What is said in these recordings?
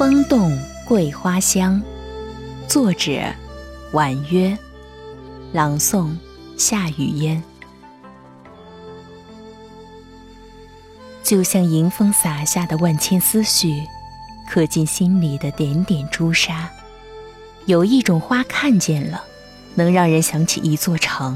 风动桂花香，作者婉约，朗诵夏雨烟。就像迎风洒下的万千思绪，刻进心里的点点朱砂。有一种花看见了，能让人想起一座城；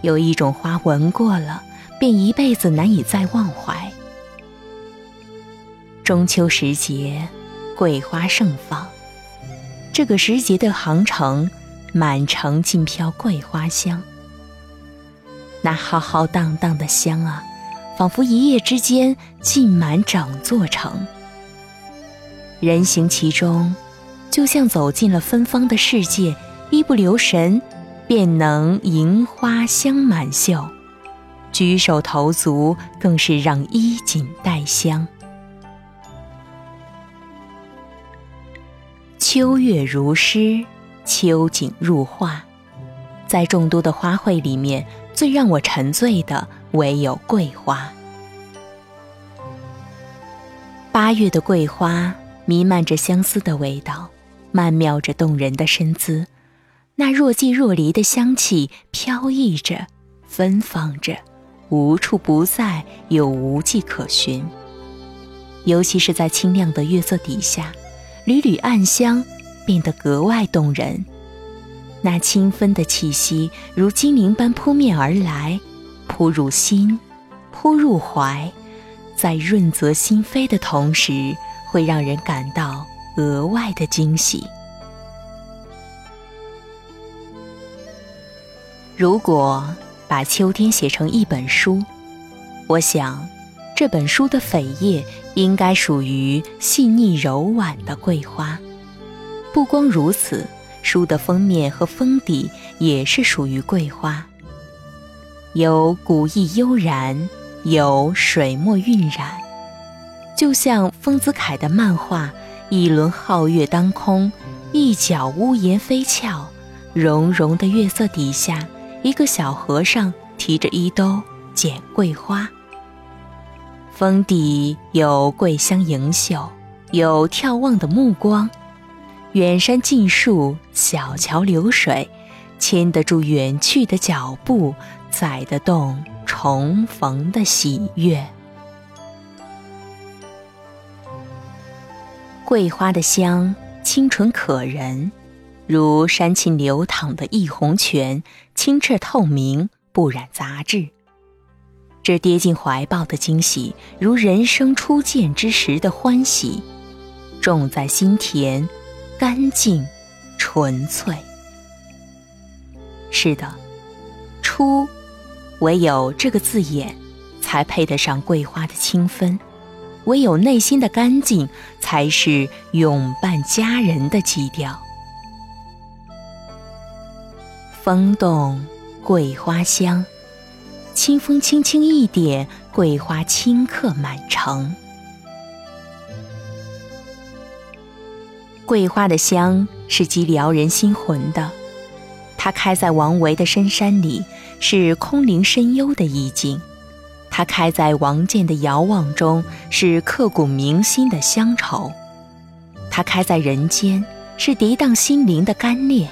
有一种花闻过了，便一辈子难以再忘怀。中秋时节。桂花盛放，这个时节的杭城，满城尽飘桂花香。那浩浩荡荡的香啊，仿佛一夜之间浸满整座城。人行其中，就像走进了芬芳的世界，一不留神便能迎花香满袖，举手投足更是让衣锦带香。秋月如诗，秋景如画，在众多的花卉里面，最让我沉醉的唯有桂花。八月的桂花弥漫着相思的味道，曼妙着动人的身姿，那若即若离的香气飘逸着，芬芳着，无处不在又无迹可寻。尤其是在清亮的月色底下。缕缕暗香变得格外动人，那清芬的气息如精灵般扑面而来，扑入心，扑入怀，在润泽心扉的同时，会让人感到额外的惊喜。如果把秋天写成一本书，我想。这本书的扉页应该属于细腻柔婉的桂花。不光如此，书的封面和封底也是属于桂花。有古意悠然，有水墨晕染，就像丰子恺的漫画：一轮皓月当空，一角屋檐飞翘，融融的月色底下，一个小和尚提着衣兜捡桂花。峰底有桂香盈袖，有眺望的目光，远山近树，小桥流水，牵得住远去的脚步，载得动重逢的喜悦。桂花的香清纯可人，如山沁流淌的一泓泉，清澈透明，不染杂质。这跌进怀抱的惊喜，如人生初见之时的欢喜，种在心田，干净、纯粹。是的，初，唯有这个字眼，才配得上桂花的清芬；唯有内心的干净，才是永伴佳人的基调。风动，桂花香。清风轻轻一点，桂花顷刻满城。桂花的香是极撩人心魂的，它开在王维的深山里，是空灵深幽的意境；它开在王建的遥望中，是刻骨铭心的乡愁；它开在人间，是涤荡心灵的甘冽；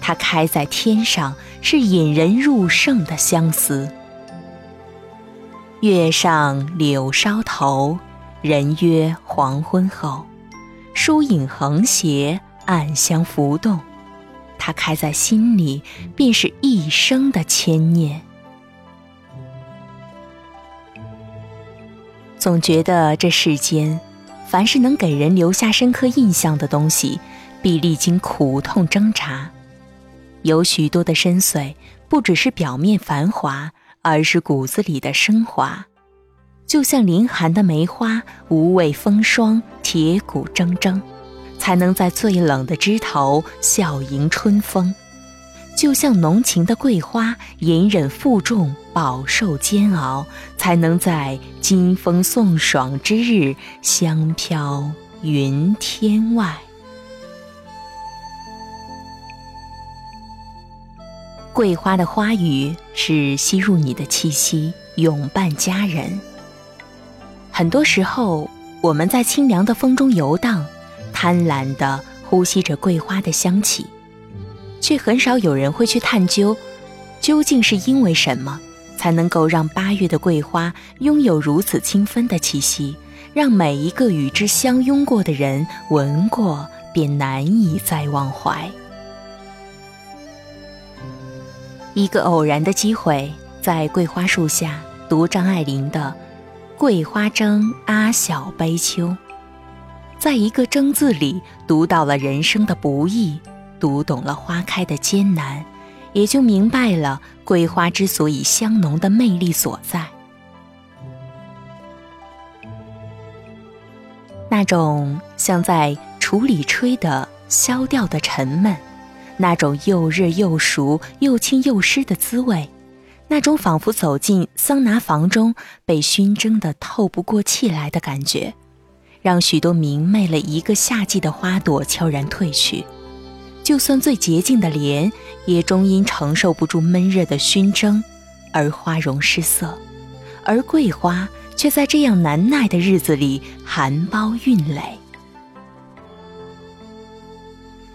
它开在天上，是引人入胜的相思。月上柳梢头，人约黄昏后。疏影横斜，暗香浮动。它开在心里，便是一生的牵念。总觉得这世间，凡是能给人留下深刻印象的东西，必历经苦痛挣扎，有许多的深邃，不只是表面繁华。而是骨子里的升华，就像凌寒的梅花，无畏风霜，铁骨铮铮，才能在最冷的枝头笑迎春风；就像浓情的桂花，隐忍负重，饱受煎熬，才能在金风送爽之日，香飘云天外。桂花的花语是吸入你的气息，永伴佳人。很多时候，我们在清凉的风中游荡，贪婪地呼吸着桂花的香气，却很少有人会去探究，究竟是因为什么，才能够让八月的桂花拥有如此清芬的气息，让每一个与之相拥过的人闻过便难以再忘怀。一个偶然的机会，在桂花树下读张爱玲的。桂花争阿小悲秋，在一个“争”字里读到了人生的不易，读懂了花开的艰难，也就明白了桂花之所以香浓的魅力所在。那种像在橱里吹的消掉的沉闷，那种又热又熟、又轻又湿的滋味。那种仿佛走进桑拿房中被熏蒸的透不过气来的感觉，让许多明媚了一个夏季的花朵悄然褪去。就算最洁净的莲，也终因承受不住闷热的熏蒸而花容失色。而桂花却在这样难耐的日子里含苞孕蕾。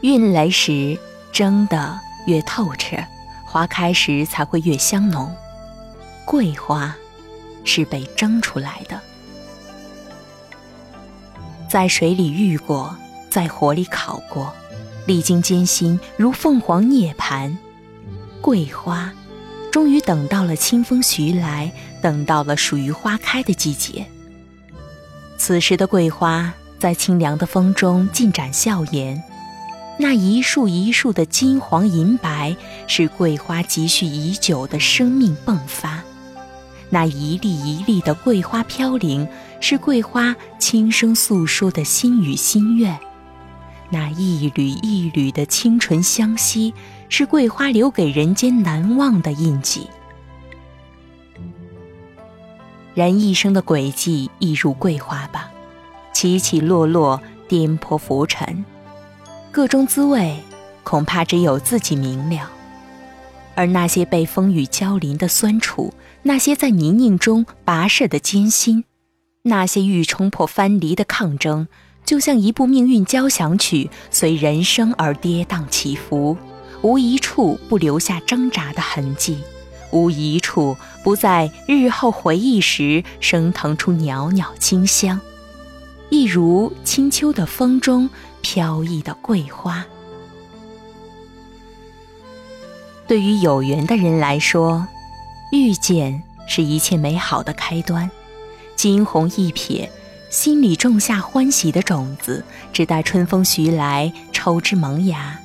孕蕾时蒸的越透彻。花开时才会越香浓，桂花是被蒸出来的，在水里浴过，在火里烤过，历经艰辛如凤凰涅槃。桂花终于等到了清风徐来，等到了属于花开的季节。此时的桂花在清凉的风中尽展笑颜。那一束一束的金黄银白，是桂花积蓄已久的生命迸发；那一粒一粒的桂花飘零，是桂花轻声诉说的心语心愿；那一缕一缕的清纯香息，是桂花留给人间难忘的印记。人一生的轨迹，亦如桂花吧，起起落落，颠簸浮沉。各中滋味，恐怕只有自己明了。而那些被风雨浇淋的酸楚，那些在泥泞中跋涉的艰辛，那些欲冲破藩篱的抗争，就像一部命运交响曲，随人生而跌宕起伏，无一处不留下挣扎的痕迹，无一处不在日后回忆时升腾出袅袅清香，一如清秋的风中。飘逸的桂花，对于有缘的人来说，遇见是一切美好的开端。惊鸿一瞥，心里种下欢喜的种子，只待春风徐来，抽枝萌芽。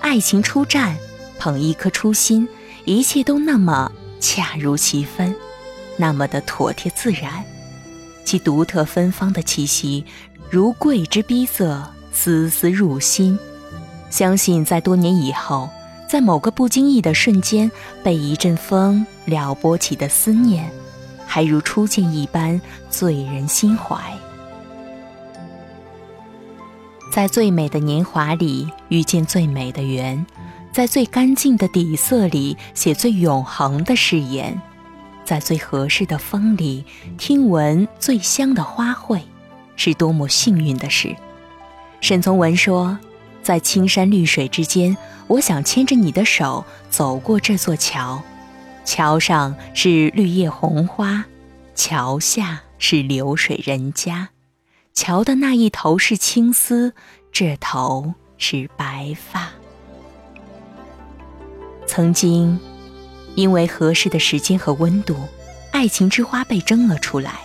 爱情初绽，捧一颗初心，一切都那么恰如其分，那么的妥帖自然。其独特芬芳的气息，如桂之逼色。丝丝入心，相信在多年以后，在某个不经意的瞬间，被一阵风撩拨起的思念，还如初见一般醉人心怀。在最美的年华里遇见最美的缘，在最干净的底色里写最永恒的誓言，在最合适的风里听闻最香的花卉，是多么幸运的事。沈从文说：“在青山绿水之间，我想牵着你的手走过这座桥。桥上是绿叶红花，桥下是流水人家。桥的那一头是青丝，这头是白发。曾经，因为合适的时间和温度，爱情之花被蒸了出来，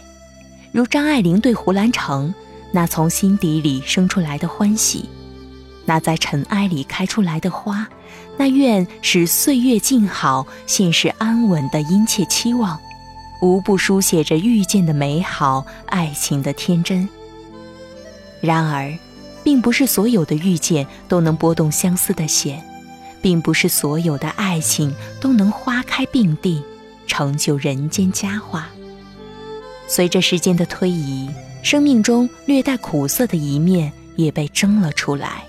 如张爱玲对胡兰成。”那从心底里生出来的欢喜，那在尘埃里开出来的花，那愿使岁月静好、现世安稳的殷切期望，无不书写着遇见的美好、爱情的天真。然而，并不是所有的遇见都能拨动相思的弦，并不是所有的爱情都能花开并蒂，成就人间佳话。随着时间的推移。生命中略带苦涩的一面也被蒸了出来。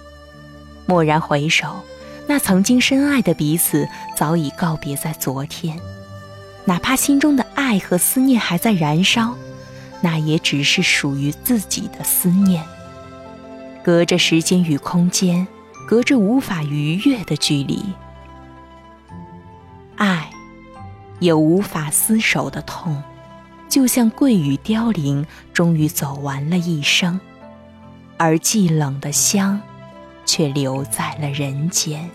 蓦然回首，那曾经深爱的彼此早已告别在昨天。哪怕心中的爱和思念还在燃烧，那也只是属于自己的思念。隔着时间与空间，隔着无法逾越的距离，爱有无法厮守的痛，就像桂雨凋零，终于走完了一生，而寂冷的香，却留在了人间。